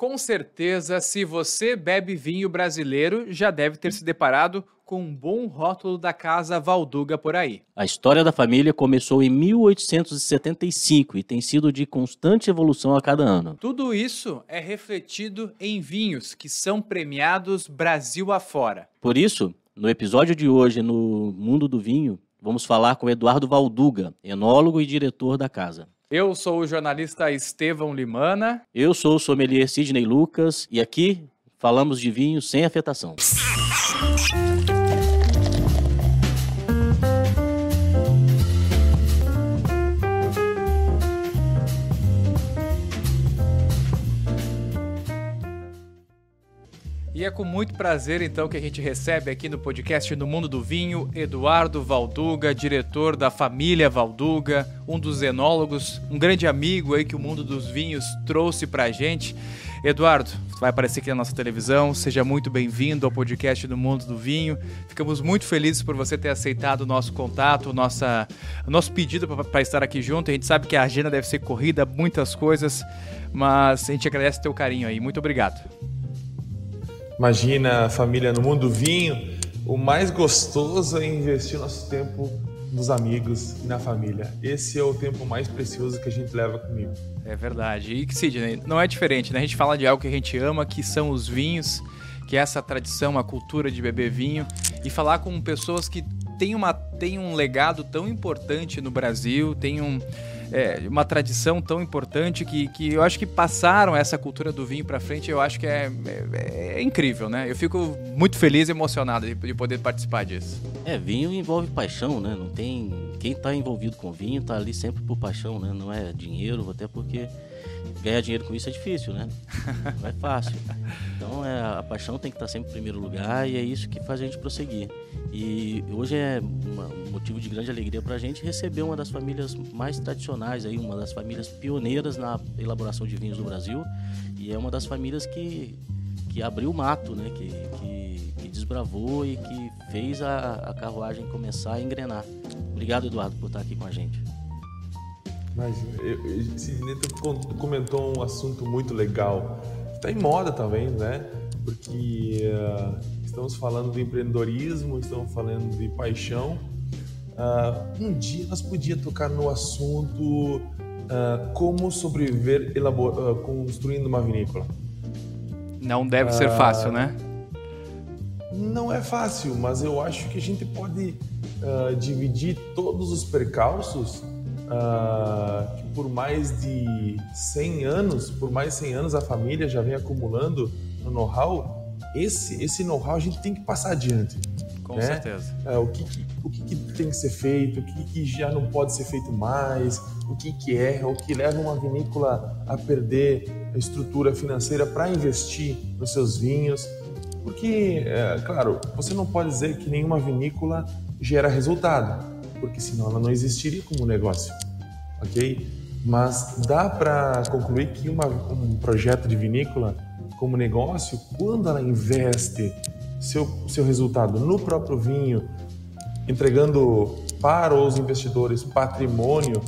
Com certeza, se você bebe vinho brasileiro, já deve ter se deparado com um bom rótulo da Casa Valduga por aí. A história da família começou em 1875 e tem sido de constante evolução a cada ano. Tudo isso é refletido em vinhos que são premiados Brasil afora. Por isso, no episódio de hoje, no Mundo do Vinho, vamos falar com Eduardo Valduga, enólogo e diretor da casa. Eu sou o jornalista Estevão Limana. Eu sou o sommelier Sidney Lucas e aqui falamos de vinho sem afetação. E é com muito prazer, então, que a gente recebe aqui no podcast No Mundo do Vinho Eduardo Valduga, diretor da família Valduga, um dos enólogos, um grande amigo aí que o mundo dos vinhos trouxe pra gente. Eduardo, vai aparecer aqui na nossa televisão. Seja muito bem-vindo ao podcast do Mundo do Vinho. Ficamos muito felizes por você ter aceitado o nosso contato, o nosso pedido para estar aqui junto. A gente sabe que a agenda deve ser corrida, muitas coisas, mas a gente agradece o teu carinho aí. Muito obrigado. Imagina a família no mundo do vinho. O mais gostoso é investir nosso tempo nos amigos e na família. Esse é o tempo mais precioso que a gente leva comigo. É verdade. E Sidney, não é diferente, né? A gente fala de algo que a gente ama, que são os vinhos, que é essa tradição, a cultura de beber vinho, e falar com pessoas que têm, uma, têm um legado tão importante no Brasil, têm um é, uma tradição tão importante que, que eu acho que passaram essa cultura do vinho para frente, eu acho que é, é, é, incrível, né? Eu fico muito feliz e emocionado de, de, poder participar disso. É, vinho envolve paixão, né? Não tem... Quem está envolvido com vinho está ali sempre por paixão, né? Não é dinheiro, até porque ganhar dinheiro com isso é difícil, né? Não é fácil. Então é, a paixão tem que estar sempre em primeiro lugar e é isso que faz a gente prosseguir. E hoje é um motivo de grande alegria para a gente receber uma das famílias mais tradicionais, aí, uma das famílias pioneiras na elaboração de vinhos do Brasil e é uma das famílias que, que abriu o mato, né? Que, que, que desbravou e que fez a, a carruagem começar a engrenar. Obrigado, Eduardo, por estar aqui com a gente. Mas Sidney comentou um assunto muito legal. Está em moda também, né? Porque uh, estamos falando de empreendedorismo, estamos falando de paixão. Uh, um dia nós podíamos tocar no assunto uh, como sobreviver construindo uma vinícola. Não deve ser fácil, né? Não é fácil, mas eu acho que a gente pode dividir todos os percalços uh, que por mais de 100 anos, por mais de 100 anos a família já vem acumulando no know-how, esse, esse know-how a gente tem que passar adiante. Com né? certeza. Uh, o que, o que, tem que ser feito, o que, que já não pode ser feito mais, o que, que é, o que leva uma vinícola a perder a estrutura financeira para investir nos seus vinhos. Porque, é, claro, você não pode dizer que nenhuma vinícola gera resultado porque senão ela não existiria como negócio, ok? Mas dá para concluir que uma, um projeto de vinícola como negócio, quando ela investe seu, seu resultado no próprio vinho, entregando para os investidores patrimônio,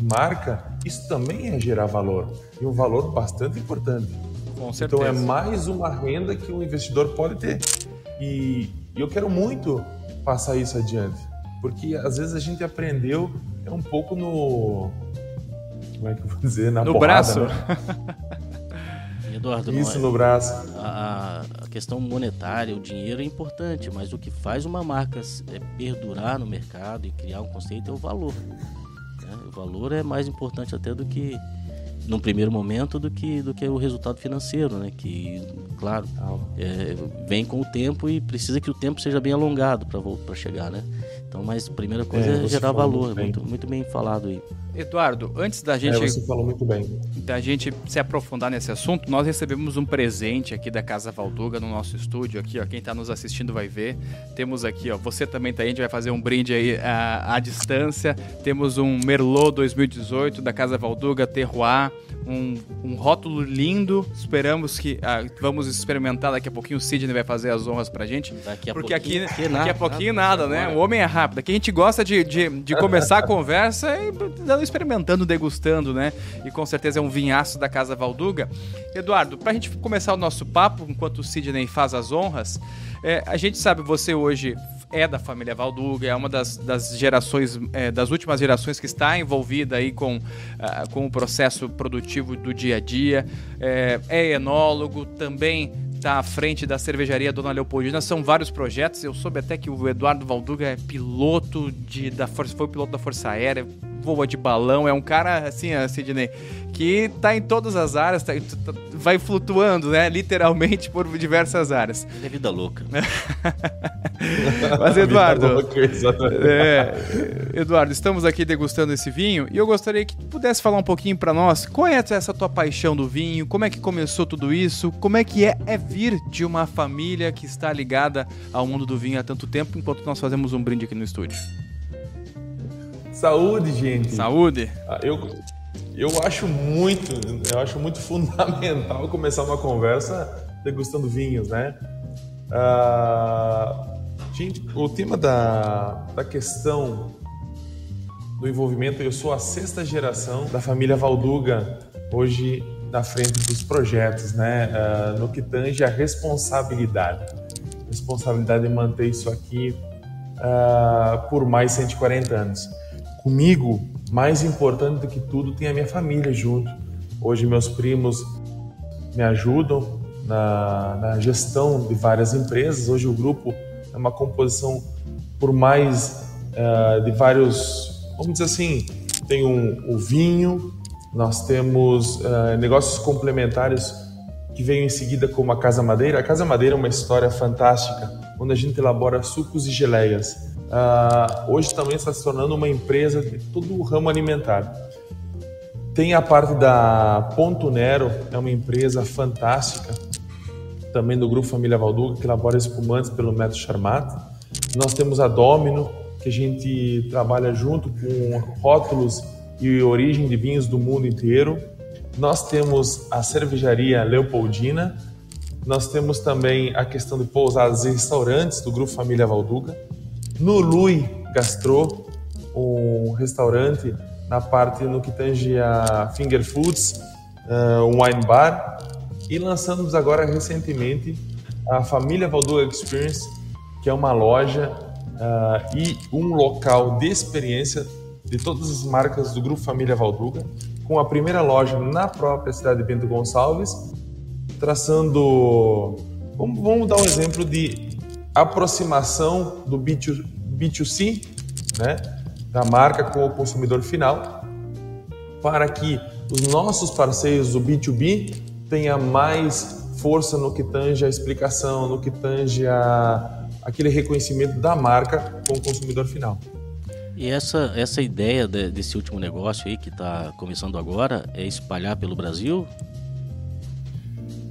marca, isso também é gerar valor e um valor bastante importante. Com certeza. Então é mais uma renda que o investidor pode ter. E, e eu quero muito passar isso adiante. Porque às vezes a gente aprendeu é um pouco no. Como é que eu vou dizer? Na no porrada, braço. Né? Eduardo, Isso é, no braço. A, a, questão monetária, o dinheiro é importante, mas o que faz uma marca é perdurar no mercado e criar um conceito é o valor. Né? O valor é mais importante até do que num primeiro momento do que do que o resultado financeiro, né? Que, claro, é, vem com o tempo e precisa que o tempo seja bem alongado para chegar, né? Então, mas a primeira coisa é, é gerar valor, muito, muito, muito, bem falado aí. Eduardo, antes da gente. É, você falou muito bem. Da gente se aprofundar nesse assunto, nós recebemos um presente aqui da Casa Valduga no nosso estúdio. Aqui, ó, quem está nos assistindo vai ver. Temos aqui, ó, você também tá aí, a gente vai fazer um brinde aí à, à distância. Temos um Merlot 2018 da Casa Valduga, Terroir um, um rótulo lindo. Esperamos que. Ah, vamos experimentar daqui a pouquinho. O Sidney vai fazer as honras pra gente. Daqui a porque pouquinho, aqui, daqui a pouquinho nada, nada né? O homem é rápida, que a gente gosta de, de, de começar a conversa e experimentando, degustando, né? E com certeza é um vinhaço da Casa Valduga. Eduardo, para a gente começar o nosso papo, enquanto o Sidney faz as honras, é, a gente sabe, você hoje é da família Valduga, é uma das, das gerações, é, das últimas gerações que está envolvida aí com, uh, com o processo produtivo do dia a dia, é, é enólogo, também está à frente da cervejaria Dona Leopoldina. São vários projetos. Eu soube até que o Eduardo Valduga é piloto de, da Força, foi piloto da Força Aérea, voa de balão. É um cara, assim, Sidney, que tá em todas as áreas, tá, tá, vai flutuando, né? Literalmente por diversas áreas. É vida louca. Mas, Eduardo. louca, é, Eduardo, estamos aqui degustando esse vinho e eu gostaria que tu pudesse falar um pouquinho para nós. Qual é essa tua paixão do vinho? Como é que começou tudo isso? Como é que é, é vir de uma família que está ligada ao mundo do vinho há tanto tempo, enquanto nós fazemos um brinde aqui no estúdio? Saúde, gente. Saúde. Ah, eu eu acho muito, eu acho muito fundamental começar uma conversa degustando vinhos, né? Uh, gente, o tema da, da questão do envolvimento, eu sou a sexta geração da família Valduga, hoje na frente dos projetos, né? Uh, no que tange a responsabilidade. Responsabilidade de manter isso aqui por mais 140 anos. Comigo, mais importante do que tudo, tem a minha família junto. Hoje, meus primos me ajudam na, na gestão de várias empresas. Hoje, o grupo é uma composição por mais uh, de vários, vamos dizer assim, tem um, o vinho, nós temos uh, negócios complementares que vêm em seguida como a Casa Madeira. A Casa Madeira é uma história fantástica, onde a gente elabora sucos e geleias uh, hoje também está se tornando uma empresa de todo o ramo alimentar. Tem a parte da Ponto Nero, é uma empresa fantástica, também do Grupo Família Valduga, que elabora espumantes pelo método Charmat. Nós temos a Domino, que a gente trabalha junto com rótulos e origem de vinhos do mundo inteiro. Nós temos a cervejaria Leopoldina. Nós temos também a questão de pousadas e restaurantes do Grupo Família Valduga no Lui Gastro, um restaurante na parte no que tange a Finger Foods, uh, um wine bar, e lançamos agora recentemente a Família Valduga Experience, que é uma loja uh, e um local de experiência de todas as marcas do Grupo Família Valduga, com a primeira loja na própria cidade de Bento Gonçalves, traçando. Vamos, vamos dar um exemplo de aproximação do B2, B2C, né, da marca com o consumidor final, para que os nossos parceiros do B2B tenha mais força no que tange a explicação, no que tange a, aquele reconhecimento da marca com o consumidor final. E essa, essa ideia de, desse último negócio aí que está começando agora é espalhar pelo Brasil?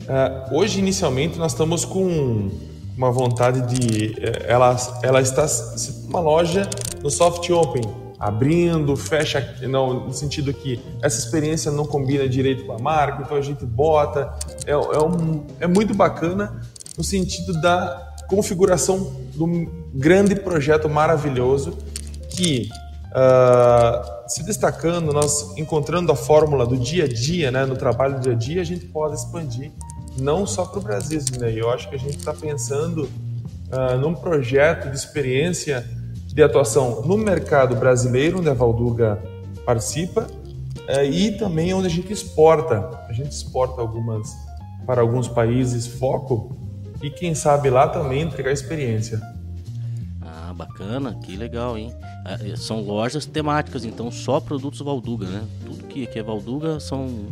Uh, hoje, inicialmente, nós estamos com uma vontade de eh, ela ela está uma loja no soft open abrindo fecha não no sentido que essa experiência não combina direito com a marca então a gente bota é, é, um, é muito bacana no sentido da configuração um grande projeto maravilhoso que uh, se destacando nós encontrando a fórmula do dia a dia né no trabalho do dia a dia a gente pode expandir não só para o Brasil, né? Eu acho que a gente está pensando uh, num projeto de experiência de atuação no mercado brasileiro, onde a Valduga participa, uh, e também onde a gente exporta. A gente exporta algumas para alguns países foco e quem sabe lá também entregar experiência. Ah, bacana, que legal, hein? Ah, são lojas temáticas, então só produtos Valduga, né? Tudo que, que é Valduga são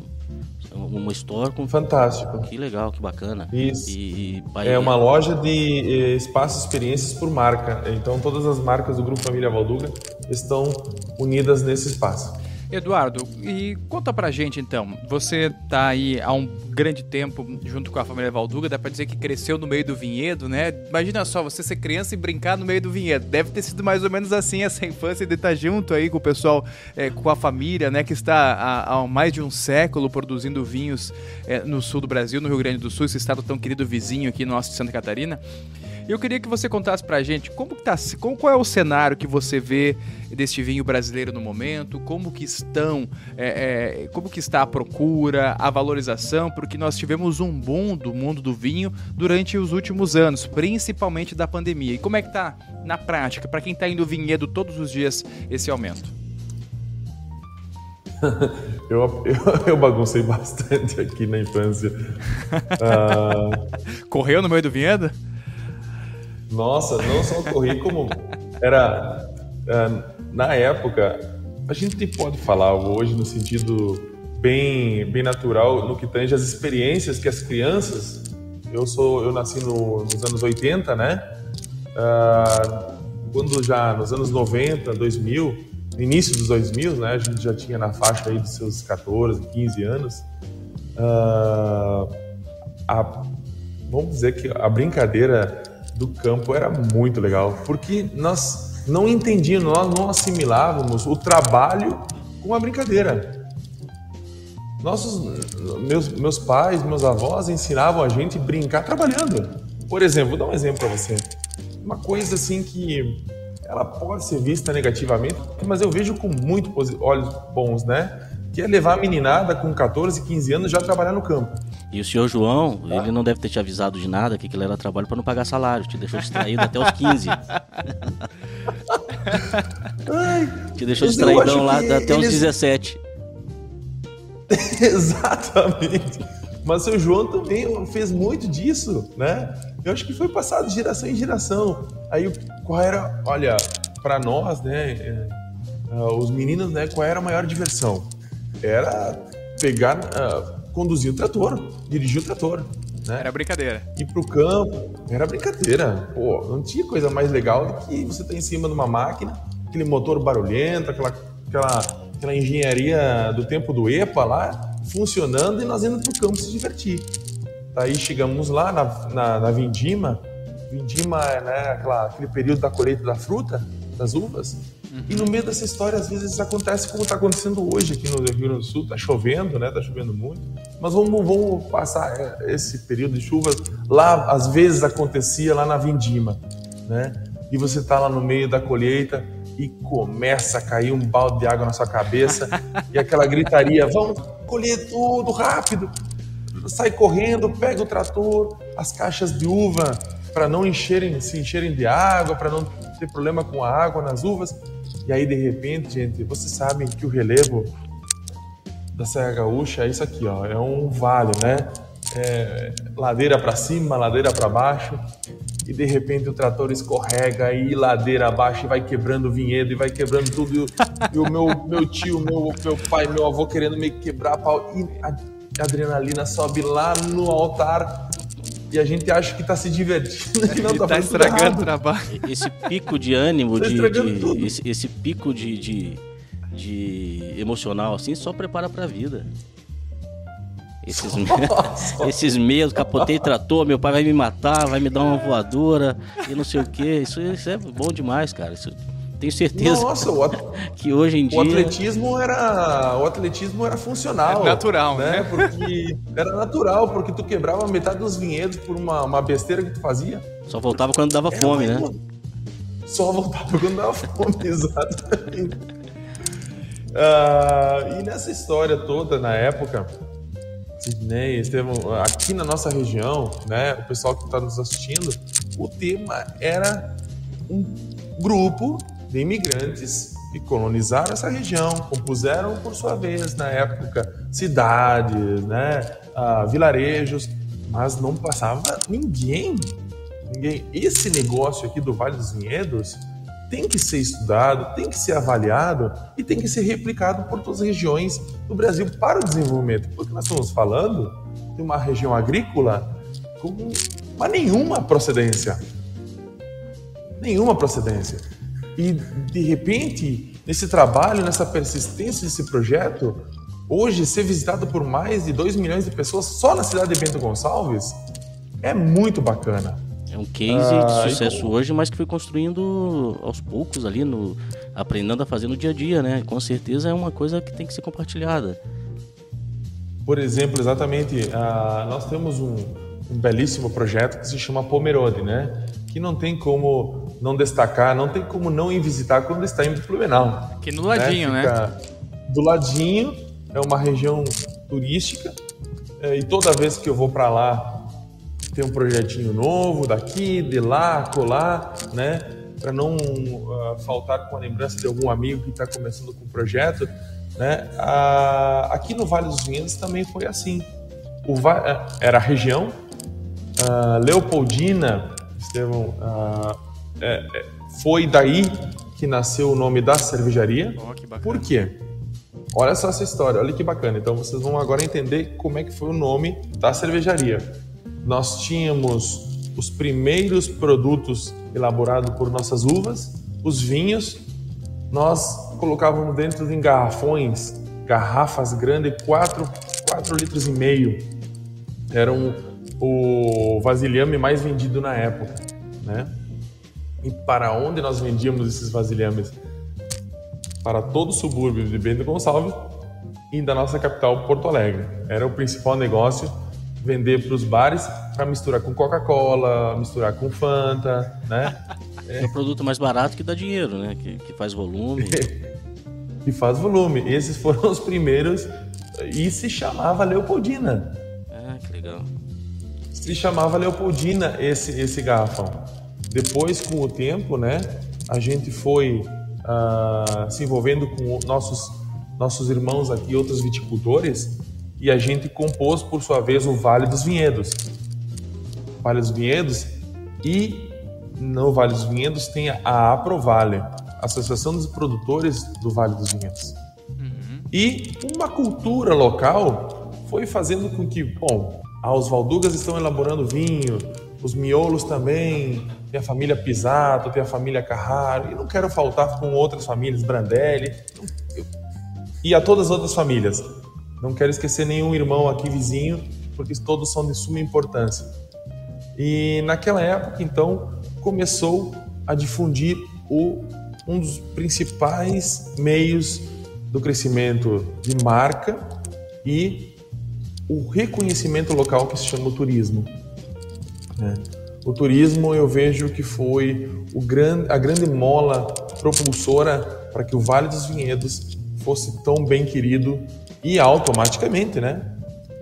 uma store com fantástico. Que legal, que bacana. Isso. E, e É uma loja de eh, espaços experiências por marca. Então todas as marcas do grupo Família Valduga estão unidas nesse espaço. Eduardo, e conta pra gente então, você tá aí há um grande tempo junto com a família Valduga, dá pra dizer que cresceu no meio do vinhedo, né? Imagina só, você ser criança e brincar no meio do vinhedo. Deve ter sido mais ou menos assim essa infância de estar junto aí com o pessoal, é, com a família, né? Que está há, há, mais de um século produzindo vinhos é, no sul do Brasil, no Rio Grande do Sul, esse estado tão querido vizinho aqui nosso de Santa Catarina. Eu queria que você contasse pra gente como que tá, qual é o cenário que você vê deste vinho brasileiro no momento, como que estão, é, é, como que está a procura, a valorização, porque nós tivemos um boom do mundo do vinho durante os últimos anos, principalmente da pandemia. E como é que tá na prática, para quem está indo vinhedo todos os dias, esse aumento? eu, eu, eu, baguncei bastante aqui na infância. Uh... Correu no meio do vinhedo? Nossa, não só corri, como era. Uh, na época, a gente pode falar hoje no sentido bem, bem natural, no que tange as experiências que as crianças. Eu sou, eu nasci no, nos anos 80, né? Uh, quando já nos anos 90, 2000, no início dos 2000, né, a gente já tinha na faixa aí dos seus 14, 15 anos, uh, a, vamos dizer que a brincadeira do campo era muito legal, porque nós não entendíamos, nós não assimilávamos o trabalho com a brincadeira. Nossos, meus, meus pais, meus avós ensinavam a gente brincar trabalhando. Por exemplo, vou dar um exemplo para você. Uma coisa assim que ela pode ser vista negativamente, mas eu vejo com muito olhos bons, né? Que é levar a meninada com 14, 15 anos já trabalhar no campo. E o senhor João, tá. ele não deve ter te avisado de nada, que aquilo era trabalho para não pagar salário, te deixou distraído até os 15. Ai, te deixou distraídão lá até eles... os 17. Exatamente. Mas o seu João também fez muito disso, né? Eu acho que foi passado de geração em geração. Aí qual era, olha, para nós, né, é, uh, os meninos, né, qual era a maior diversão? Era pegar, uh, conduzir o trator, dirigir o trator. Né? Era brincadeira. Ir pro campo, era brincadeira. Pô, não tinha coisa mais legal do que você estar tá em cima de uma máquina, aquele motor barulhento, aquela, aquela, aquela engenharia do tempo do EPA lá, funcionando e nós indo pro campo se divertir. Daí chegamos lá na, na, na Vindima, Vindima é né, aquela, aquele período da colheita da fruta, das uvas. Uhum. E no meio dessa história, às vezes acontece como está acontecendo hoje aqui no Rio Grande do Sul. Está chovendo, né? Está chovendo muito. Mas vamos, vamos passar é, esse período de chuvas. Lá, às vezes, acontecia lá na Vindima, né? E você está lá no meio da colheita e começa a cair um balde de água na sua cabeça e aquela gritaria: vamos colher tudo rápido! Sai correndo, pega o trator, as caixas de uva para não encherem, se encherem de água, para não ter problema com a água nas uvas. E aí, de repente, gente, vocês sabem que o relevo da Serra Gaúcha é isso aqui, ó, é um vale, né? É, ladeira para cima, ladeira para baixo, e de repente o trator escorrega e ladeira abaixo e vai quebrando o vinhedo e vai quebrando tudo. E, o, meu, meu tio, meu, meu pai, meu avô querendo me quebrar pau. E a adrenalina sobe lá no altar e a gente acha que está se divertindo e não está tá estragando o trabalho. Esse pico de ânimo, tá de, de esse, esse, pico de, de, de, emocional assim, só prepara para a vida. Esses, esses medos, capotei trator, meu pai vai me matar, vai me dar uma voadora e não sei o que. Isso, isso é bom demais, cara. Isso, tenho certeza Nossa, o que hoje em dia. O atletismo era, o atletismo era funcional. É natural, né? né? Porque era natural, porque tu quebrava metade dos vinhedos por uma, uma besteira que tu fazia. Só voltava quando dava era fome, né? Só voltava quando dava fome, exatamente. Uh, e nessa história toda, na época, Sidney, Estevão, aqui na nossa região, né, o pessoal que está nos assistindo, o tema era um grupo de imigrantes que colonizaram essa região, compuseram, por sua vez, na época, cidades, né, uh, vilarejos, mas não passava ninguém. ninguém. Esse negócio aqui do Vale dos Vinhedos tem que ser estudado, tem que ser avaliado e tem que ser replicado por todas as regiões do Brasil para o desenvolvimento, porque nós estamos falando de uma região agrícola com uma nenhuma procedência. Nenhuma procedência. E, de repente, nesse trabalho, nessa persistência desse projeto, hoje ser visitado por mais de 2 milhões de pessoas só na cidade de Bento Gonçalves é muito bacana. É um case ah, de sucesso então... hoje, mas que foi construindo aos poucos ali, no, aprendendo a fazer no dia a dia, né? Com certeza é uma coisa que tem que ser compartilhada. Por exemplo, exatamente, uh, nós temos um, um belíssimo projeto que se chama Pomerode, né? aqui não tem como não destacar, não tem como não ir visitar quando está indo para Blumenau. Aqui no ladinho, né? né? Do ladinho, é uma região turística é, e toda vez que eu vou para lá tem um projetinho novo daqui, de lá, colar, né? Para não uh, faltar com a lembrança de algum amigo que está começando com o projeto, né? Uh, aqui no Vale dos Vinhedos também foi assim. O, uh, era a região, Leopoldina, Estevão, é, é, foi daí que nasceu o nome da cervejaria. Oh, Por quê? Olha só essa história, olha que bacana. Então vocês vão agora entender como é que foi o nome da cervejaria. Nós tínhamos os primeiros produtos elaborados por nossas uvas, os vinhos. Nós colocávamos dentro de garrafões, garrafas grandes, 4, 4 litros e meio. Era um, o vasilhame mais vendido na época, né? E para onde nós vendíamos esses vasilhames? para todo o subúrbio de Bento Gonçalves e da nossa capital, Porto Alegre. Era o principal negócio vender para os bares para misturar com Coca-Cola, misturar com Fanta, né? É o produto mais barato que dá dinheiro, né? Que, que faz volume. que faz volume. Esses foram os primeiros e se chamava Leopoldina. Ah, que legal. Se chamava Leopoldina esse esse garrafão. Depois, com o tempo, né? A gente foi uh, se envolvendo com nossos, nossos irmãos aqui, outros viticultores, e a gente compôs, por sua vez, o Vale dos Vinhedos. Vale dos Vinhedos e no Vale dos Vinhedos tem a Aprovale, Associação dos Produtores do Vale dos Vinhedos. Uhum. E uma cultura local foi fazendo com que, bom, os Valdugas estão elaborando vinho, os miolos também, tem a família Pisato, tem a família Carraro, e não quero faltar com outras famílias, Brandelli, e a todas as outras famílias. Não quero esquecer nenhum irmão aqui vizinho, porque todos são de suma importância. E naquela época, então, começou a difundir o, um dos principais meios do crescimento de marca e o reconhecimento local que se chama o turismo. Né? O turismo eu vejo que foi grande, a grande mola propulsora para que o Vale dos Vinhedos fosse tão bem querido e automaticamente, né?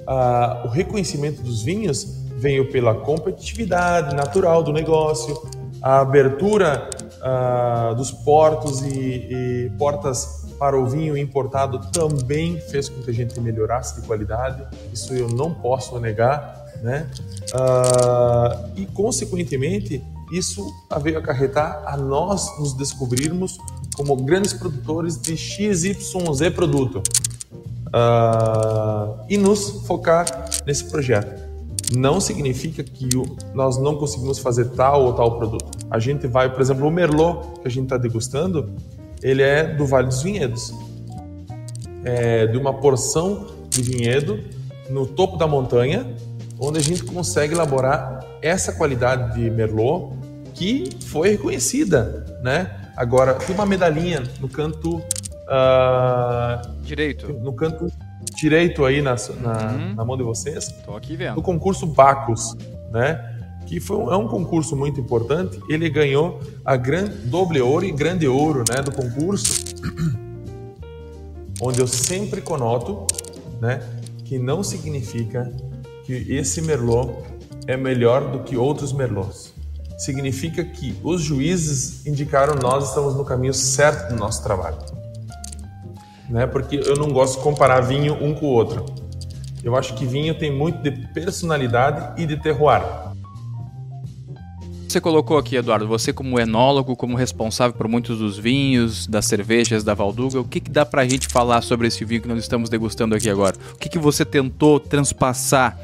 Ah, o reconhecimento dos vinhos veio pela competitividade natural do negócio, a abertura ah, dos portos e, e portas para o vinho importado também fez com que a gente melhorasse de qualidade. Isso eu não posso negar né? Uh, e, consequentemente, isso veio acarretar a nós nos descobrirmos como grandes produtores de XYZ produto uh, e nos focar nesse projeto. Não significa que nós não conseguimos fazer tal ou tal produto. A gente vai, por exemplo, o Merlot que a gente está degustando, ele é do Vale dos Vinhedos, é de uma porção de vinhedo no topo da montanha, onde a gente consegue elaborar essa qualidade de Merlot que foi reconhecida, né? Agora tem uma medalhinha no canto uh, direito, no canto direito aí na, na, uhum. na, mão de vocês. Tô aqui vendo. No concurso Bacos, né? Que foi um, é um concurso muito importante. Ele ganhou a grande doble ouro e grande ouro, né? Do concurso, onde eu sempre conoto, né? Que não significa que esse Merlot é melhor do que outros Merlots. Significa que os juízes indicaram nós estamos no caminho certo do nosso trabalho. Né? Porque eu não gosto de comparar vinho um com o outro. Eu acho que vinho tem muito de personalidade e de terroir. Você colocou aqui, Eduardo, você como enólogo, como responsável por muitos dos vinhos, das cervejas da Valduga, o que, que dá para a gente falar sobre esse vinho que nós estamos degustando aqui agora? O que, que você tentou transpassar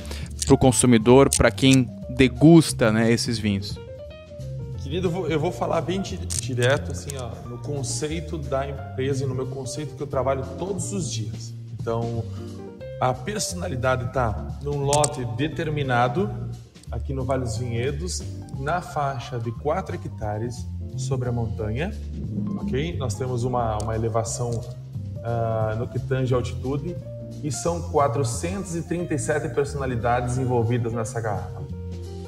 para o consumidor, para quem degusta né, esses vinhos? Querido, eu vou falar bem direto assim, ó, no conceito da empresa e no meu conceito que eu trabalho todos os dias. Então, a personalidade está num lote determinado aqui no Vale dos Vinhedos, na faixa de 4 hectares sobre a montanha, ok? Nós temos uma, uma elevação uh, no que tange a altitude e são 437 personalidades envolvidas nessa garrafa.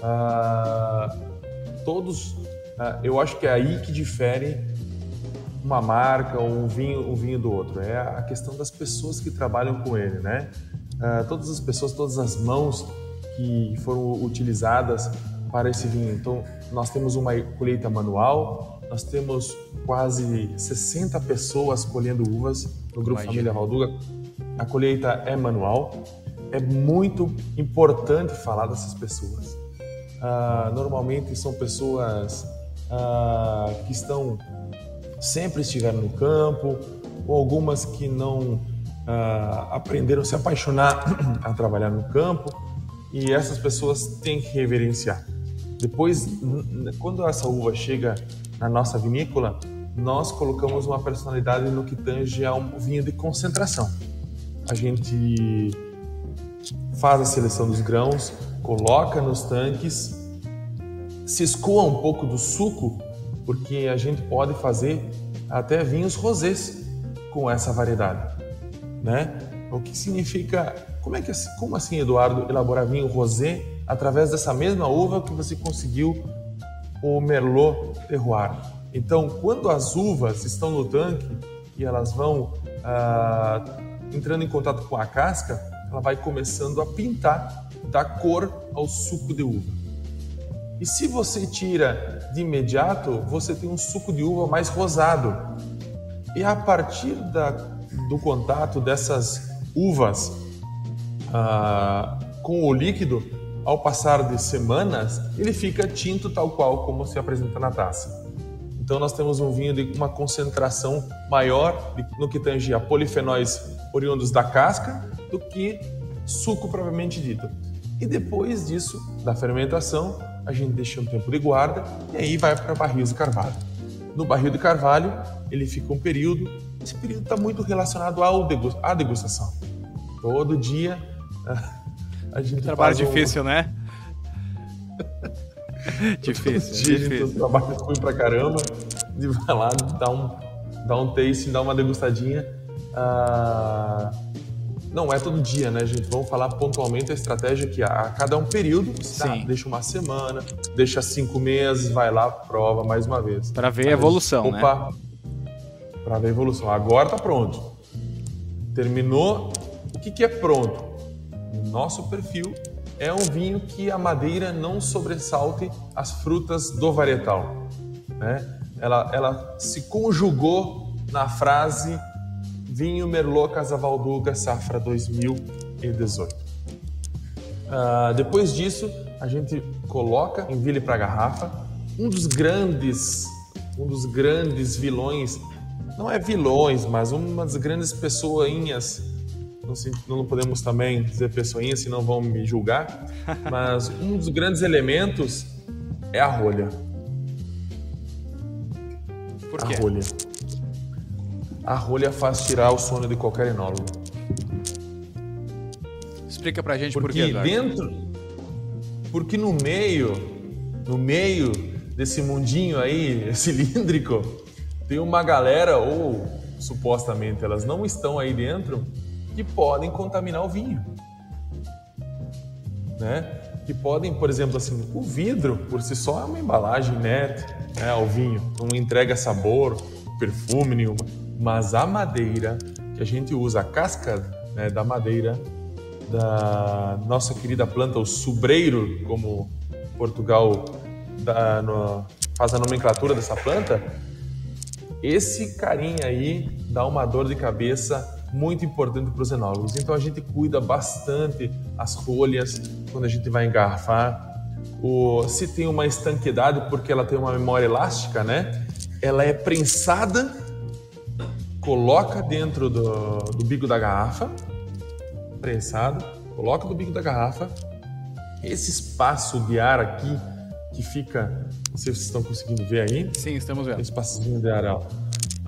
Uh, todos, uh, eu acho que é aí que difere uma marca ou um vinho, um vinho do outro. É a questão das pessoas que trabalham com ele, né? Todas as pessoas, todas as mãos que foram utilizadas para esse vinho. Então, nós temos uma colheita manual, nós temos quase 60 pessoas colhendo uvas no Grupo Imagina. Família Valduga. A colheita é manual. É muito importante falar dessas pessoas. Uh, normalmente são pessoas uh, que estão sempre estiveram no campo, ou algumas que não uh, aprenderam a se apaixonar a trabalhar no campo, e essas pessoas têm que reverenciar. Depois, quando essa uva chega na nossa vinícola, nós colocamos uma personalidade no que tange a um vinho de concentração. A gente faz a seleção dos grãos, coloca nos tanques, se escoa um pouco do suco porque a gente pode fazer até vinhos rosés com essa variedade, né? O que significa, como é que como assim, Eduardo, elaborar vinho rosé através dessa mesma uva que você conseguiu o Merlot terroir? Então, quando as uvas estão no tanque e elas vão ah, entrando em contato com a casca, ela vai começando a pintar, dar cor ao suco de uva. E se você tira de imediato, você tem um suco de uva mais rosado. E a partir da, do contato dessas uvas ah, com o líquido, ao passar de semanas, ele fica tinto tal qual como se apresenta na taça. Então nós temos um vinho de uma concentração maior no que tange a polifenóis oriundos da casca do que suco propriamente dito. E depois disso, da fermentação, a gente deixa um tempo de guarda e aí vai para barris de carvalho. No barril de carvalho, ele fica um período, esse período está muito relacionado à degustação. Todo dia a gente Trabalho difícil, um... né? difícil, dia difícil. A gente trabalha ruim pra caramba, e vai lá, dá um, dá um taste, dá uma degustadinha. Uh não é todo dia, né, gente? Vamos falar pontualmente a estratégia que a cada um período, tá, deixa uma semana, deixa cinco meses, vai lá, prova mais uma vez. Para ver a evolução, né? Opa, né? Para ver a evolução. Agora tá pronto. Terminou. O que, que é pronto? Nosso perfil é um vinho que a madeira não sobressalte as frutas do varietal. Né? Ela, ela se conjugou na frase Vinho Merlot Casa Valduga, safra 2018. Uh, ah, depois disso, a gente coloca, envile para a garrafa. Um dos grandes, um dos grandes vilões, não é vilões, mas uma das grandes pessoinhas, não, podemos também dizer pessoinhas, senão vão me julgar, mas um dos grandes elementos é a rolha. Por quê? A rolha. A rolha faz tirar o sono de qualquer enólogo. Explica pra gente porque por quê, dentro Porque no meio, no meio desse mundinho aí cilíndrico, tem uma galera ou supostamente elas não estão aí dentro que podem contaminar o vinho. Né? Que podem, por exemplo, assim, o vidro por si só é uma embalagem net né, ao vinho, não entrega sabor, perfume nenhuma mas a madeira que a gente usa, a casca né, da madeira da nossa querida planta, o subreiro, como Portugal dá no, faz a nomenclatura dessa planta, esse carinha aí dá uma dor de cabeça muito importante para os enólogos. Então a gente cuida bastante as folhas quando a gente vai engarrafar. O, se tem uma estanqueidade, porque ela tem uma memória elástica, né? Ela é prensada coloca dentro do, do bico da garrafa, prensado, coloca do bico da garrafa. Esse espaço de ar aqui que fica, não sei se vocês estão conseguindo ver aí. Sim, estamos vendo. Esse espaçozinho de ar.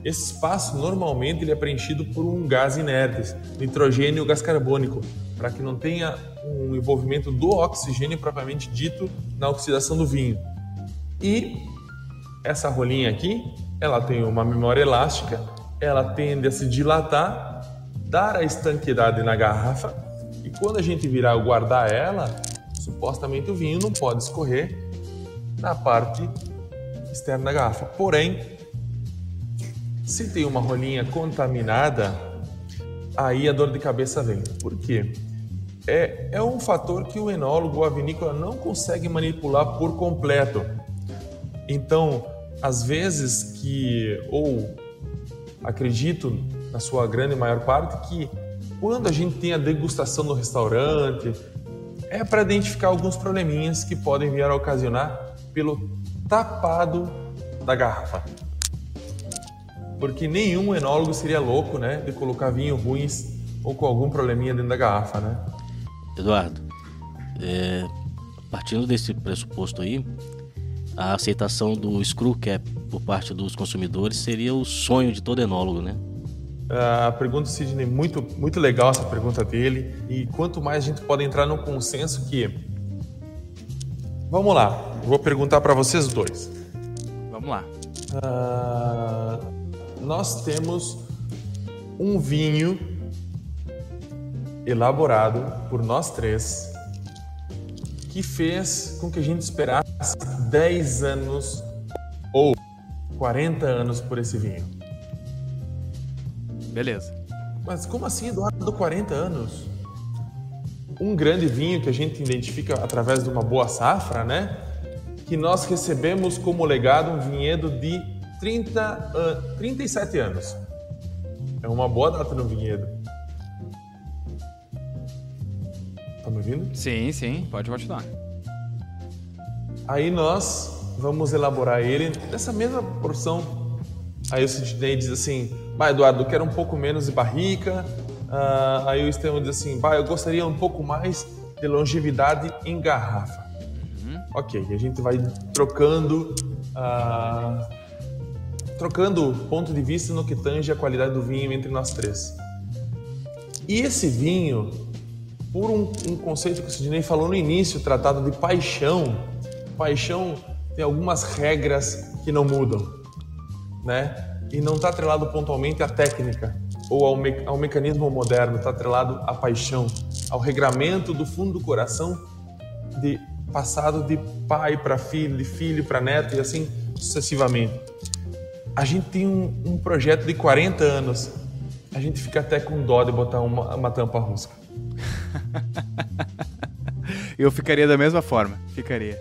Esse espaço normalmente ele é preenchido por um gás inerte, nitrogênio ou gás carbônico, para que não tenha um envolvimento do oxigênio propriamente dito na oxidação do vinho. E essa rolinha aqui, ela tem uma memória elástica ela tende a se dilatar, dar a estanqueidade na garrafa e quando a gente virar guardar ela, supostamente o vinho não pode escorrer na parte externa da garrafa. Porém, se tem uma rolinha contaminada, aí a dor de cabeça vem. Por quê? É, é um fator que o enólogo a vinícola não consegue manipular por completo. Então, às vezes que, ou acredito na sua grande maior parte, que quando a gente tem a degustação no restaurante, é para identificar alguns probleminhas que podem vir a ocasionar pelo tapado da garrafa. Porque nenhum enólogo seria louco, né, de colocar vinho ruins ou com algum probleminha dentro da garrafa, né? Eduardo, é, partindo desse pressuposto aí, a aceitação do screw cap por parte dos consumidores seria o sonho de todo enólogo, né? A pergunta, Sidney, muito, muito legal essa pergunta dele. E quanto mais a gente pode entrar num consenso que. Vamos lá, vou perguntar para vocês dois. Vamos lá. Uh, nós temos um vinho elaborado por nós três que fez com que a gente esperasse 10 anos ou 40 anos por esse vinho. Beleza. Mas como assim, Eduardo, 40 anos? Um grande vinho que a gente identifica através de uma boa safra, né? Que nós recebemos como legado um vinhedo de 30, uh, 37 anos. É uma boa data no vinhedo. Tá me ouvindo? Sim, sim, pode continuar. Aí nós vamos elaborar ele nessa mesma porção. Aí o Sidney diz assim: Bah, Eduardo, eu quero um pouco menos de barrica. Uh, aí o Estevão diz assim: Bah, eu gostaria um pouco mais de longevidade em garrafa. Uhum. Ok, a gente vai trocando. Uh, trocando ponto de vista no que tange a qualidade do vinho entre nós três. E esse vinho, por um, um conceito que o Sidney falou no início, tratado de paixão, paixão tem algumas regras que não mudam, né? E não está atrelado pontualmente à técnica ou ao, me ao mecanismo moderno, está atrelado à paixão, ao regramento do fundo do coração de passado de pai para filho, de filho para neto e assim sucessivamente. A gente tem um, um, projeto de 40 anos, a gente fica até com dó de botar uma, uma tampa rosca. Eu ficaria da mesma forma, ficaria.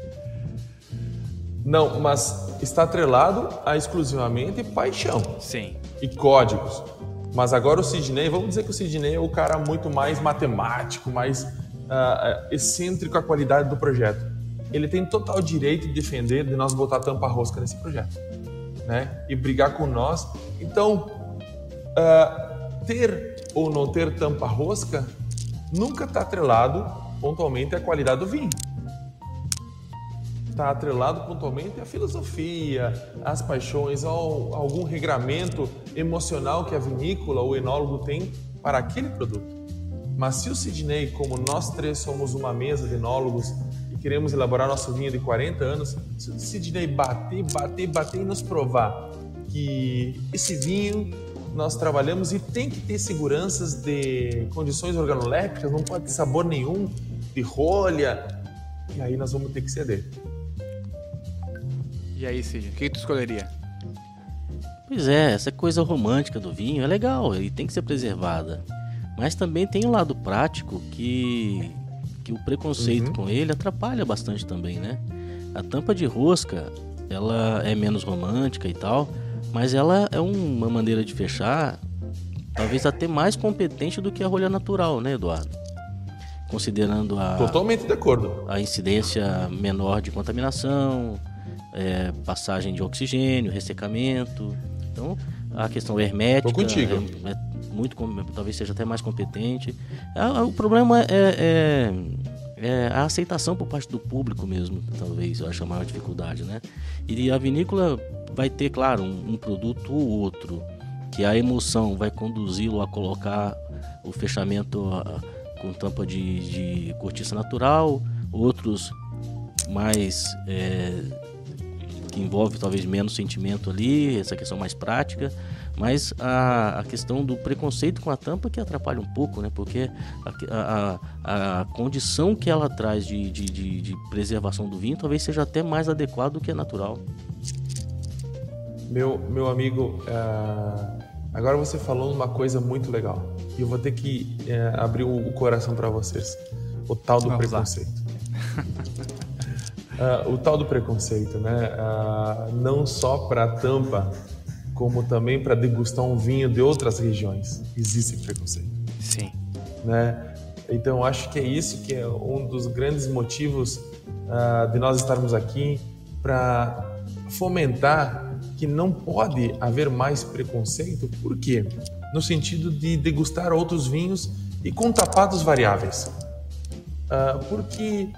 Não, mas está atrelado a exclusivamente paixão. Sim. E códigos. Mas agora o Sidney, vamos dizer que o Sidney é o cara muito mais matemático, mais uh, excêntrico à qualidade do projeto. Ele tem total direito de defender de nós botar tampa rosca nesse projeto, né? E brigar com nós. Então, uh, ter ou não ter tampa rosca nunca está atrelado pontualmente à qualidade do vinho está atrelado pontualmente à filosofia, às paixões, ao, a algum regramento emocional que a vinícola ou o enólogo tem para aquele produto. Mas se o Sidney, como nós três somos uma mesa de enólogos queremos elaborar nosso vinho de 40 anos, se o Sidney bater, bater, bater e nos provar que esse vinho nós trabalhamos e tem que ter seguranças de condições organolépticas, não pode ter sabor nenhum, de rolha, e aí nós vamos ter que ceder. E aí, Cid, o que tu escolheria? Pois é, essa coisa romântica do vinho é legal e tem que ser preservada. Mas também tem um lado prático que, que o preconceito uhum. com ele atrapalha bastante também, né? A tampa de rosca, ela é menos romântica e tal, mas ela é uma maneira de fechar talvez até mais competente do que a rolha natural, né, Eduardo? Considerando a Totalmente de acordo. A incidência menor de contaminação, é, passagem de oxigênio, ressecamento. Então, a questão hermética é, é, muito, talvez seja até mais competente. o problema é, é, é, a aceitação por parte do público mesmo, talvez, eu acho a maior dificuldade, né? E a vinícola vai ter, claro, um, um produto ou outro, que a emoção vai conduzi-lo a colocar o fechamento com tampa de, de cortiça natural, outros mais é, que envolve talvez menos sentimento ali, essa questão mais prática, mas a, a questão do preconceito com a tampa que atrapalha um pouco, né? Porque a, a, a condição que ela traz de, de, de, de, preservação do vinho talvez seja até mais adequado do que é natural. Meu, meu amigo, uh, agora você falou uma coisa muito legal e eu vou ter que uh, abrir o, o coração para vocês. O tal do Vamos preconceito. uh, o tal do preconceito, né? Uh, não só para a tampa, como também para degustar um vinho de outras regiões. Existe preconceito. Sim. Né? Então, acho que é isso que é um dos grandes motivos uh, de nós estarmos aqui para fomentar que não pode haver mais preconceito. Por quê? No sentido de degustar outros vinhos e com tapados variáveis. Uh, porque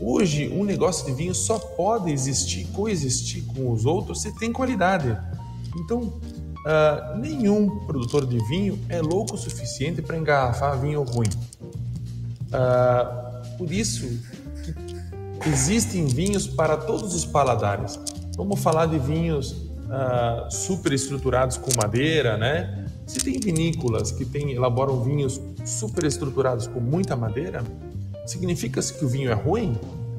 hoje um negócio de vinho só pode existir, coexistir com os outros se tem qualidade. Então, uh, nenhum produtor de vinho é louco o suficiente para engarrafar vinho ruim. Uh, por isso existem vinhos para todos os paladares. Vamos falar de vinhos super estruturados com madeira, né? Se tem vinícolas que tem, elaboram vinhos super estruturados com muita madeira, Significa que o vinho é ruim?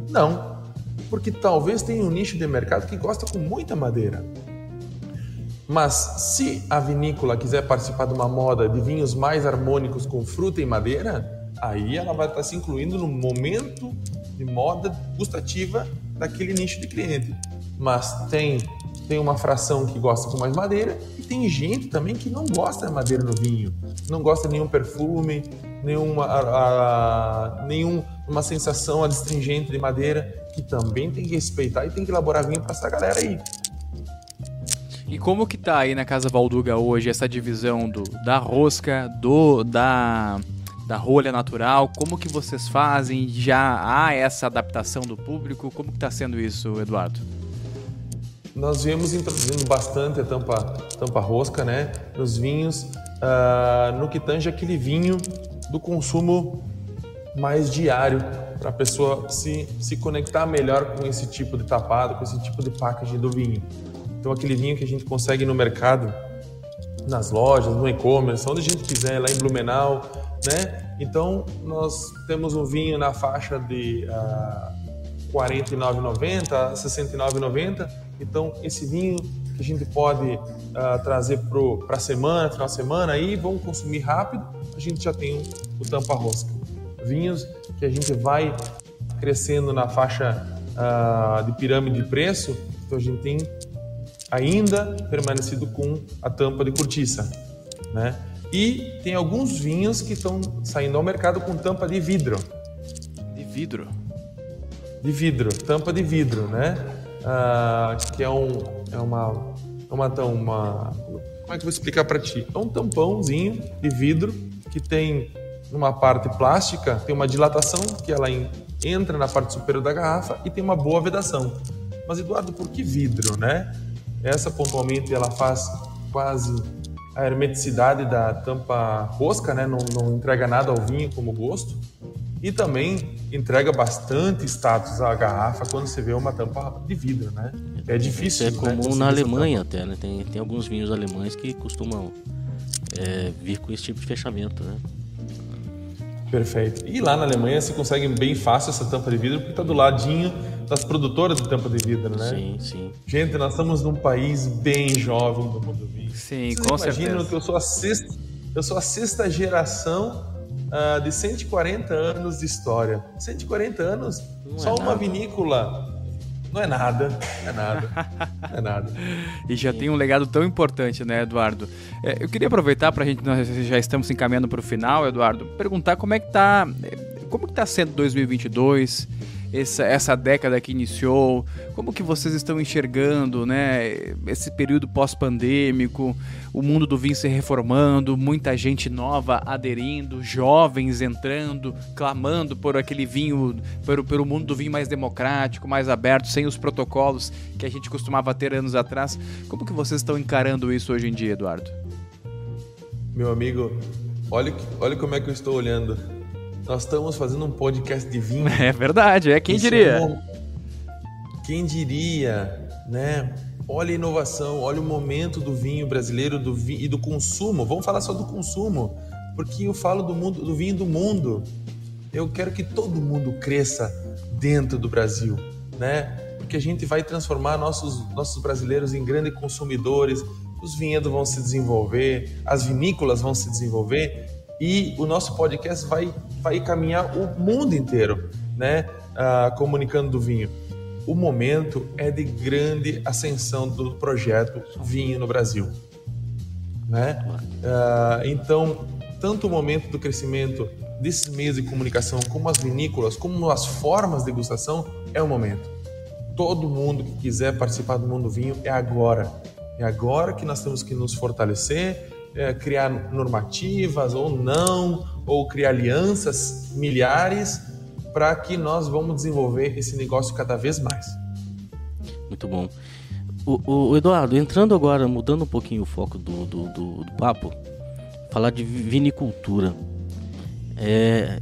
Não, porque talvez tenha um nicho de mercado que gosta com muita madeira. Mas se a vinícola quiser participar de uma moda de vinhos mais harmônicos com fruta e madeira, aí ela vai estar se incluindo no momento de moda gustativa daquele nicho de cliente. Mas tem tem uma fração que gosta com mais madeira e tem gente também que não gosta de madeira no vinho, não gosta de nenhum perfume, nenhuma, a, a, nenhum, uma sensação adstringente de madeira, que também tem que respeitar e tem que elaborar vinho para essa galera aí. E como que tá aí na Casa Valduga hoje essa divisão do, da rosca, do da da rolha natural? Como que vocês fazem? Já há essa adaptação do público? Como que está sendo isso, Eduardo? nós viemos introduzindo bastante a tampa, tampa rosca né, nos vinhos, uh, no que tange aquele vinho do consumo mais diário, para a pessoa se, se conectar melhor com esse tipo de tapado, com esse tipo de packaging do vinho. Então, aquele vinho que a gente consegue no mercado, nas lojas, no e-commerce, onde a gente quiser, lá em Blumenau, né? Então, nós temos um vinho na faixa de uh, R$ 49,90, R$ 69,90 então, esse vinho que a gente pode uh, trazer para a semana, final de semana, aí vamos consumir rápido, a gente já tem o, o tampa rosca. Vinhos que a gente vai crescendo na faixa uh, de pirâmide de preço, então a gente tem ainda permanecido com a tampa de cortiça, né? E tem alguns vinhos que estão saindo ao mercado com tampa de vidro. De vidro? De vidro, tampa de vidro, né? uh, que é, um, é uma, é uma, uma. Como é que eu vou explicar para ti? É um tampãozinho de vidro que tem numa parte plástica, tem uma dilatação que ela entra na parte superior da garrafa e tem uma boa vedação. Mas Eduardo, por que vidro, né? Essa pontualmente ela faz quase a hermeticidade da tampa rosca, né? Não, não entrega nada ao vinho como gosto e também entrega bastante status à garrafa quando você vê uma tampa de vidro, né? É difícil. Isso é comum né, na Alemanha até, né? Tem, tem alguns vinhos alemães que costumam é, vir com esse tipo de fechamento, né? Perfeito. E lá na Alemanha você consegue bem fácil essa tampa de vidro porque está do ladinho das produtoras de tampa de vidro, né? Sim, sim. Gente, nós estamos num país bem jovem do mundo vinho. Sim, Vocês com certeza. que eu sou a sexta, eu sou a sexta geração uh, de 140 anos de história. 140 anos, não só é uma nada. vinícola. Não é nada, não é nada, não é nada. e já tem um legado tão importante, né, Eduardo? É, eu queria aproveitar para a gente, nós já estamos encaminhando para o final, Eduardo, perguntar como é que tá, como que tá sendo 2022? Essa, essa década que iniciou, como que vocês estão enxergando, né, esse período pós-pandêmico, o mundo do vinho se reformando, muita gente nova aderindo, jovens entrando, clamando por aquele vinho, pelo, pelo mundo do vinho mais democrático, mais aberto, sem os protocolos que a gente costumava ter anos atrás. Como que vocês estão encarando isso hoje em dia, Eduardo? Meu amigo, olha, olha como é que eu estou olhando nós estamos fazendo um podcast de vinho. É verdade, é quem Isso diria. É Quem diria né? Olha a inovação, olha o momento do vinho brasileiro do vinho, e do consumo. Vamos falar só do consumo, porque eu falo do mundo, do vinho do mundo. Eu quero que todo mundo cresça dentro do Brasil, né? Porque a gente vai transformar nossos, nossos brasileiros em grandes consumidores, os vinhedos vão se desenvolver, as vinícolas vão se desenvolver e o nosso podcast vai, vai caminhar o mundo inteiro, né? Ah, comunicando do vinho o momento é de grande ascensão do projeto Vinho no Brasil. Né? Uh, então, tanto o momento do crescimento desses meios de comunicação, como as vinícolas, como as formas de degustação, é o momento. Todo mundo que quiser participar do mundo vinho é agora. É agora que nós temos que nos fortalecer, é, criar normativas ou não, ou criar alianças milhares para que nós vamos desenvolver esse negócio cada vez mais. Muito bom. O, o Eduardo, entrando agora, mudando um pouquinho o foco do, do, do, do papo, falar de vinicultura. É,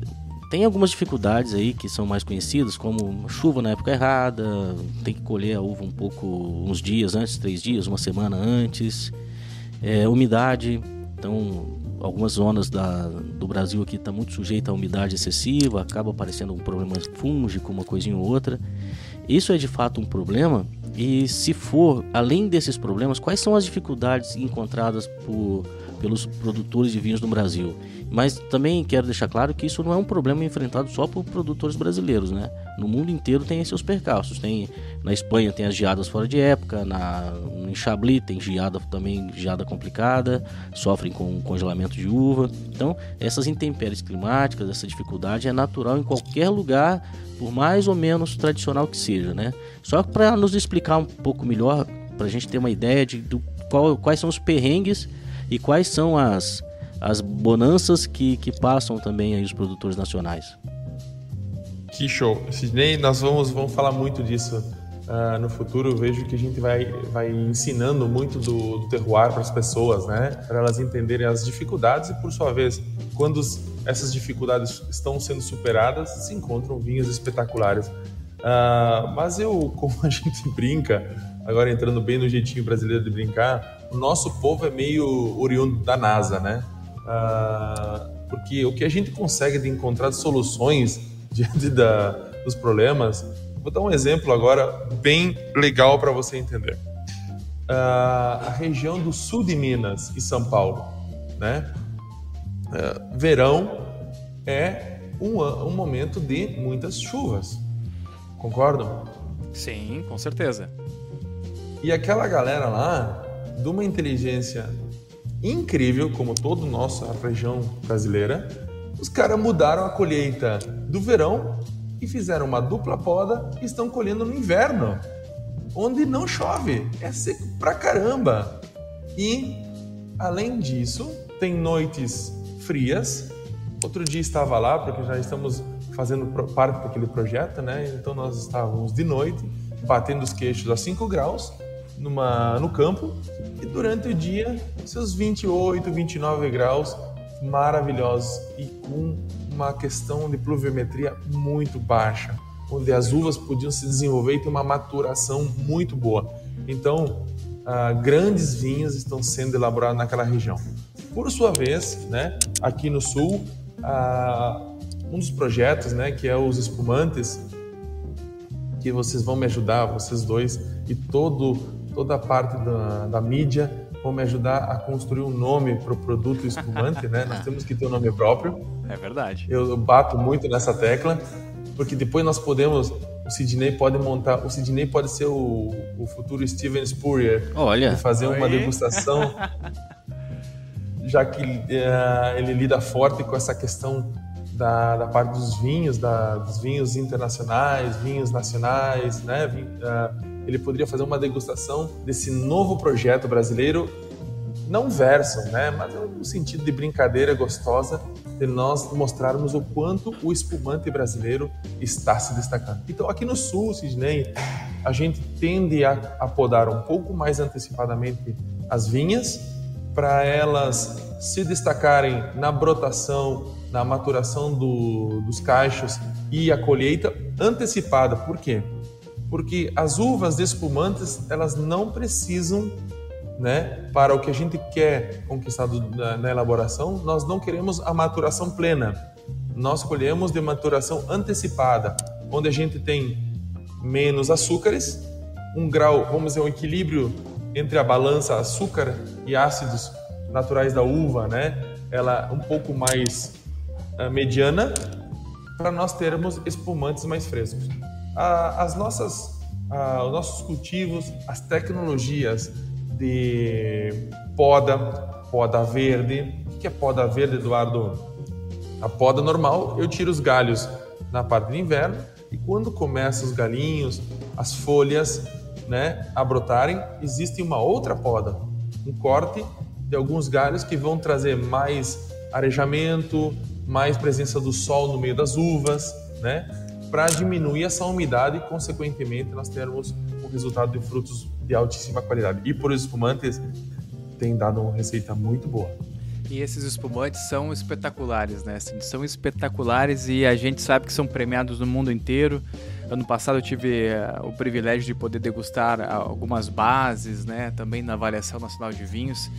tem algumas dificuldades aí que são mais conhecidas, como chuva na época errada, tem que colher a uva um pouco, uns dias antes, três dias, uma semana antes, é, umidade, então algumas zonas da, do Brasil aqui está muito sujeita à umidade excessiva, acaba aparecendo um problema fúngico, uma coisinha ou outra. Isso é de fato um problema? E se for, além desses problemas, quais são as dificuldades encontradas por, pelos produtores de vinhos no Brasil? Mas também quero deixar claro que isso não é um problema enfrentado só por produtores brasileiros, né? No mundo inteiro tem seus percalços. Tem na Espanha tem as geadas fora de época, na em Chablis tem geada também geada complicada, sofrem com congelamento de uva. Então essas intempéries climáticas, essa dificuldade é natural em qualquer lugar, por mais ou menos tradicional que seja, né? Só para nos explicar um pouco melhor, para a gente ter uma ideia de do, qual, quais são os perrengues e quais são as as bonanças que, que passam também aí os produtores nacionais. Que show. Sidney, nós vamos, vamos falar muito disso uh, no futuro. Eu vejo que a gente vai, vai ensinando muito do, do terroir para as pessoas, né? Para elas entenderem as dificuldades e, por sua vez, quando essas dificuldades estão sendo superadas, se encontram vinhos espetaculares. Uh, mas eu, como a gente brinca, agora entrando bem no jeitinho brasileiro de brincar, o nosso povo é meio oriundo da NASA, né? Uh, porque o que a gente consegue de encontrar soluções diante da, dos problemas, vou dar um exemplo agora bem legal para você entender. Uh, a região do sul de Minas e São Paulo, né? Uh, verão é um, um momento de muitas chuvas, concordam? Sim, com certeza. E aquela galera lá, de uma inteligência incrível, como toda nossa região brasileira, os caras mudaram a colheita do verão e fizeram uma dupla poda e estão colhendo no inverno, onde não chove, é seco pra caramba. E, além disso, tem noites frias. Outro dia estava lá, porque já estamos fazendo parte daquele projeto, né? Então nós estávamos de noite, batendo os queixos a 5 graus, numa, no campo e durante o dia seus 28, 29 graus maravilhosos e com uma questão de pluviometria muito baixa, onde as uvas podiam se desenvolver e ter uma maturação muito boa. Então, uh, grandes vinhos estão sendo elaborados naquela região. Por sua vez, né, aqui no sul, uh, um dos projetos, né, que é os espumantes, que vocês vão me ajudar, vocês dois e todo toda a parte da, da mídia vão me ajudar a construir um nome para o produto espumante, né? Nós temos que ter um nome próprio. É verdade. Eu bato muito nessa tecla, porque depois nós podemos, o Sidney pode montar, o Sidney pode ser o, o futuro Steven Spurrier. Olha. E fazer Oi. uma degustação, já que uh, ele lida forte com essa questão da, da parte dos vinhos, da, dos vinhos internacionais, vinhos nacionais, né? Uh, ele poderia fazer uma degustação desse novo projeto brasileiro, não verso, né, mas no sentido de brincadeira gostosa de nós mostrarmos o quanto o espumante brasileiro está se destacando. Então, aqui no sul, Sidney, a gente tende a, a podar um pouco mais antecipadamente as vinhas para elas se destacarem na brotação, na maturação do, dos cachos e a colheita antecipada. Por quê? Porque as uvas espumantes elas não precisam né, para o que a gente quer conquistar na, na elaboração, nós não queremos a maturação plena. Nós colhemos de maturação antecipada, onde a gente tem menos açúcares, um grau, vamos dizer, um equilíbrio entre a balança açúcar e ácidos naturais da uva, né? Ela um pouco mais uh, mediana, para nós termos espumantes mais frescos. As nossas, os nossos cultivos, as tecnologias de poda, poda verde. O que é poda verde, Eduardo? A poda normal, eu tiro os galhos na parte do inverno e quando começam os galinhos, as folhas, né, a brotarem, existe uma outra poda, um corte de alguns galhos que vão trazer mais arejamento, mais presença do sol no meio das uvas, né, para diminuir essa umidade e consequentemente nós termos um resultado de frutos de altíssima qualidade. E por espumantes tem dado uma receita muito boa. E esses espumantes são espetaculares, né? Assim, são espetaculares e a gente sabe que são premiados no mundo inteiro. Ano passado eu tive uh, o privilégio de poder degustar algumas bases, né? Também na avaliação nacional de vinhos.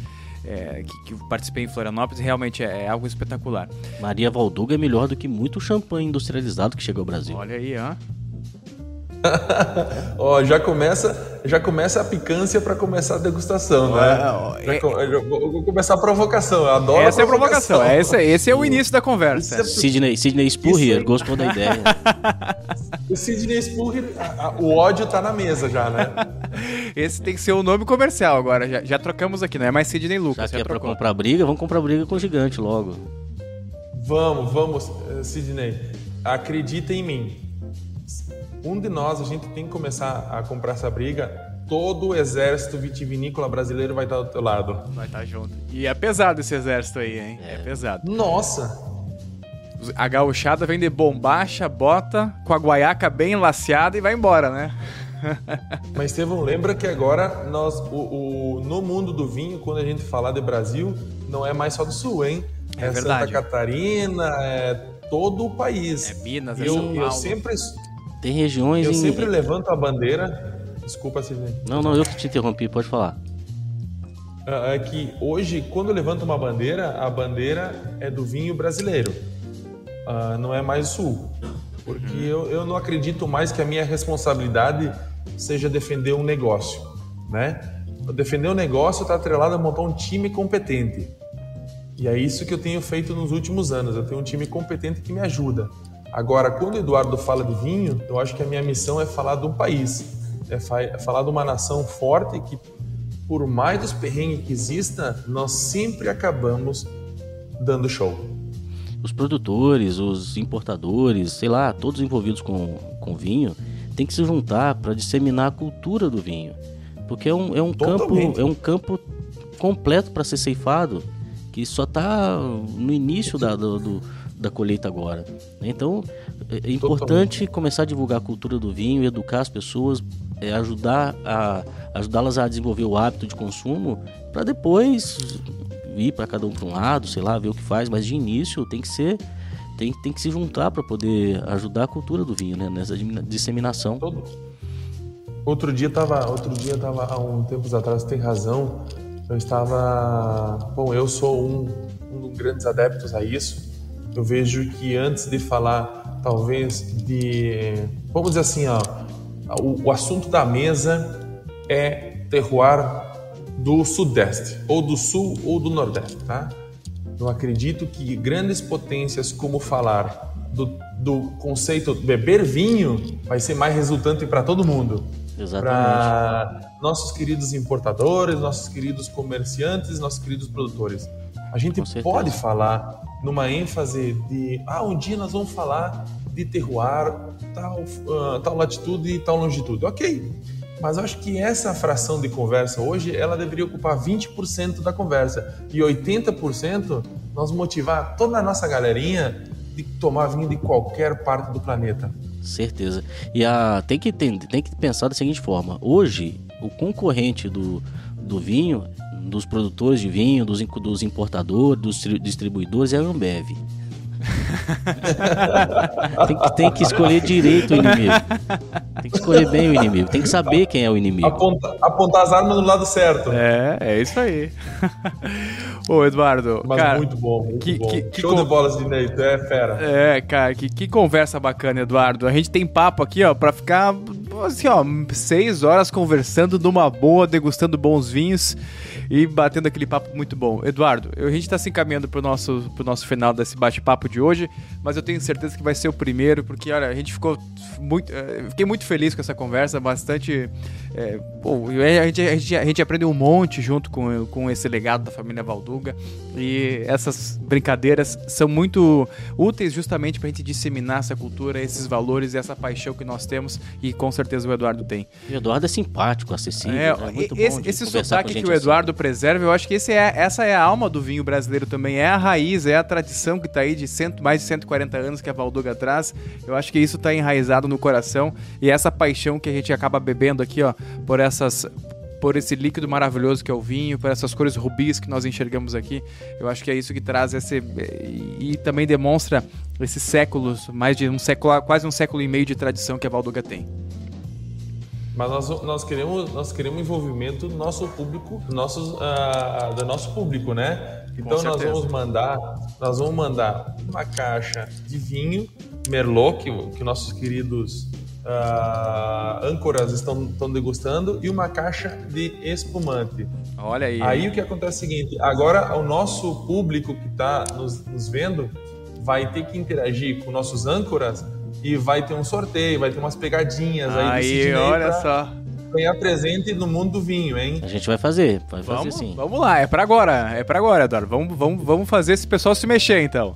É, que, que, participei em Florianópolis, realmente é, é, algo espetacular. Maria Valduga é melhor do que muito champanhe industrializado que chegou ao Brasil. Olha aí, ó. Ó, já começa, já começa a picância para começar a degustação, né? É, é, vou começar a provocação. Eu adoro essa a provocação. é a provocação. Esse, esse é o início da conversa. É... Sidney, Sidney Spurrier Isso... gostou da ideia. o Sidney Spurrier, o ódio tá na mesa já, né? Esse tem que ser o nome comercial agora. Já, já trocamos aqui, não é mais Sidney Lucas. Já, já que é pra comprar briga, vamos comprar briga com o gigante logo. Vamos, vamos, eh, Sidney. Acredita em mim um de nós, a gente tem que começar a comprar essa briga. Todo o exército vitivinícola brasileiro vai estar do teu lado. Vai estar junto. E é pesado esse exército aí, hein? É, é pesado. Nossa! A gauchada vem de bombacha, bota com a guaiaca bem laceada e vai embora, né? Mas, Estevão, lembra que agora nós, o, o, no mundo do vinho, quando a gente falar de Brasil, não é mais só do Sul, hein? É, é verdade. Santa Catarina, é todo o país. É Minas, é eu, São Paulo. Eu sempre, tem regiões Eu em... sempre levanto a bandeira. Desculpa, Sidney. Não, não, eu que te interrompi, pode falar. É que hoje, quando eu levanto uma bandeira, a bandeira é do vinho brasileiro, uh, não é mais o sul. Porque eu, eu não acredito mais que a minha responsabilidade seja defender um negócio, né? Defender um negócio está atrelado a montar um time competente. E é isso que eu tenho feito nos últimos anos. Eu tenho um time competente que me ajuda. Agora, quando o Eduardo fala de vinho, eu acho que a minha missão é falar de um país, é, é falar de uma nação forte que, por mais dos perrengues que exista, nós sempre acabamos dando show. Os produtores, os importadores, sei lá, todos envolvidos com, com vinho, tem que se juntar para disseminar a cultura do vinho, porque é um, é um campo é um campo completo para ser ceifado que só está no início da, do, do da colheita agora. Então é importante Totalmente. começar a divulgar a cultura do vinho, educar as pessoas, é, ajudar a ajudá-las a desenvolver o hábito de consumo para depois ir para cada um para um lado, sei lá, ver o que faz, mas de início tem que ser tem, tem que se juntar para poder ajudar a cultura do vinho, né, nessa disseminação. Todo. Outro dia tava, outro dia tava há um tempos atrás, tem razão. Eu estava, bom, eu sou um, um dos grandes adeptos a isso eu vejo que antes de falar, talvez, de. Vamos dizer assim, ó, o, o assunto da mesa é terroir do Sudeste, ou do Sul ou do Nordeste, tá? Eu acredito que grandes potências, como falar do, do conceito beber vinho, vai ser mais resultante para todo mundo. Exatamente. Para nossos queridos importadores, nossos queridos comerciantes, nossos queridos produtores. A gente pode falar numa ênfase de ah, um dia nós vamos falar de terroir, tal, uh, tal latitude e tal longitude. Ok, mas eu acho que essa fração de conversa hoje ela deveria ocupar 20% da conversa e 80% nós motivar toda a nossa galerinha de tomar vinho de qualquer parte do planeta. Certeza. E a, tem, que, tem, tem que pensar da seguinte forma: hoje, o concorrente do, do vinho dos produtores de vinho, dos, dos importadores, dos distribuidores é a Ambev. tem, que, tem que escolher direito o inimigo. Tem que escolher bem o inimigo. Tem que saber quem é o inimigo. Aponta, apontar as armas no lado certo. É, é isso aí. Ô, Eduardo. Mas cara, muito bom, muito que, bom. Que, que Show de bolas de Ney, tu é fera. É, cara, que, que conversa bacana, Eduardo. A gente tem papo aqui, ó, pra ficar, assim, ó, seis horas conversando numa boa, degustando bons vinhos e batendo aquele papo muito bom. Eduardo, a gente tá se encaminhando pro nosso, pro nosso final desse bate-papo de hoje, mas eu tenho certeza que vai ser o primeiro, porque, olha, a gente ficou muito. Uh, fiquei muito feliz com essa conversa, bastante. É, pô, a, gente, a, gente, a gente aprendeu um monte junto com, com esse legado da família Valduga. E essas brincadeiras são muito úteis justamente para a gente disseminar essa cultura, esses valores e essa paixão que nós temos. E com certeza o Eduardo tem. O Eduardo é simpático, acessível. É, é muito esse, bom esse sotaque que o Eduardo assim. preserva, eu acho que esse é, essa é a alma do vinho brasileiro também. É a raiz, é a tradição que está aí de cento, mais de 140 anos que a Valduga traz. Eu acho que isso está enraizado no coração. E essa paixão que a gente acaba bebendo aqui, ó, por essas por esse líquido maravilhoso que é o vinho, por essas cores rubis que nós enxergamos aqui. Eu acho que é isso que traz esse e também demonstra esses séculos, mais de um século, quase um século e meio de tradição que a Valduga tem. Mas nós, nós queremos nós queremos envolvimento do nosso público, do nosso, uh, do nosso público, né? Então nós vamos mandar nós vamos mandar uma caixa de vinho Merlot que, que nossos queridos uh, âncoras estão, estão degustando e uma caixa de espumante. Olha aí. Aí o que acontece é o seguinte: agora o nosso público que está nos, nos vendo vai ter que interagir com nossos âncoras e vai ter um sorteio, vai ter umas pegadinhas aí. Aí, olha só. Ganhar presente no mundo do vinho, hein? A gente vai fazer, vai fazer vamos, sim. Vamos lá, é para agora, é para agora, Eduardo. Vamos, vamos, vamos fazer esse pessoal se mexer então.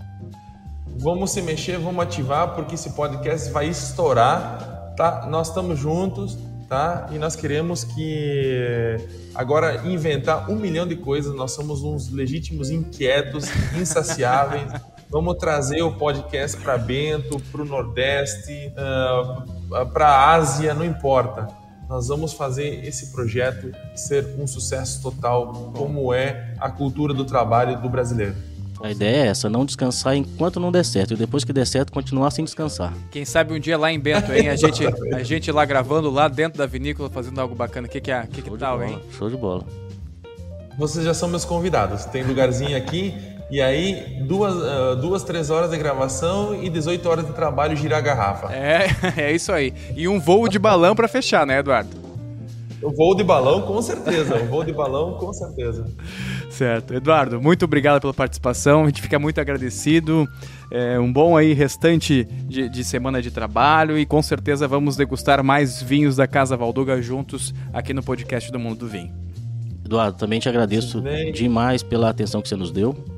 Vamos se mexer, vamos ativar, porque esse podcast vai estourar tá? Nós estamos juntos, tá? E nós queremos que agora inventar um milhão de coisas. Nós somos uns legítimos inquietos, insaciáveis. Vamos trazer o podcast para Bento, para o Nordeste, ah, para a Ásia, não importa. Nós vamos fazer esse projeto ser um sucesso total, como é a cultura do trabalho do brasileiro. A ideia é essa, não descansar enquanto não der certo. E depois que der certo, continuar sem descansar. Quem sabe um dia lá em Bento, hein? A gente, a gente lá gravando lá dentro da vinícola, fazendo algo bacana. O que, que é? Que, que tal, hein? Show de bola. Vocês já são meus convidados. Tem lugarzinho aqui. E aí, duas, uh, duas, três horas de gravação e 18 horas de trabalho girar a garrafa. É, é isso aí. E um voo de balão para fechar, né, Eduardo? O voo de balão, com certeza. O voo de balão, com certeza. Certo. Eduardo, muito obrigado pela participação. A gente fica muito agradecido. É, um bom aí restante de, de, semana de trabalho e com certeza vamos degustar mais vinhos da Casa Valduga juntos aqui no podcast do Mundo do Vinho. Eduardo, também te agradeço demais pela atenção que você nos deu.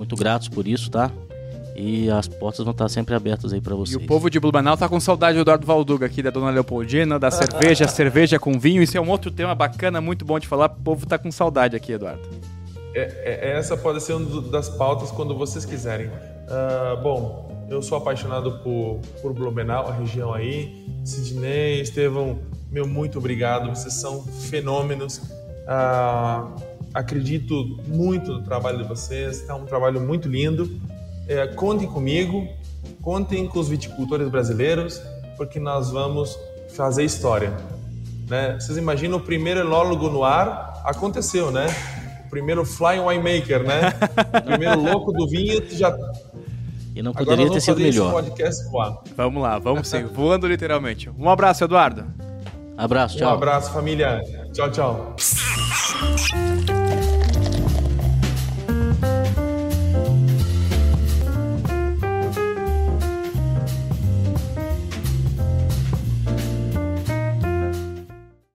Muito gratos por isso, tá? E as portas vão estar sempre abertas aí para vocês. E o povo de Blumenau tá com saudade do Eduardo Valduga aqui, da Dona Leopoldina, da cerveja, cerveja com vinho. Isso é um outro tema bacana, muito bom de falar. O povo tá com saudade aqui, Eduardo. É, é, essa pode ser uma das pautas quando vocês quiserem. Uh, bom, eu sou apaixonado por, por Blumenau, a região aí. Sidney, Estevão, meu muito obrigado. Vocês são fenômenos. Uh, acredito muito no trabalho de vocês. É um trabalho muito lindo é, contem comigo, contem com os viticultores brasileiros, porque nós vamos fazer história. Né? Vocês imaginam o primeiro enólogo no ar? Aconteceu, né? O primeiro flying winemaker, né? O primeiro louco do vinho já e não poderia ter sido melhor. Vamos lá, vamos sim, voando literalmente. Um abraço, Eduardo. Abraço, tchau. Um abraço, família. Tchau, tchau.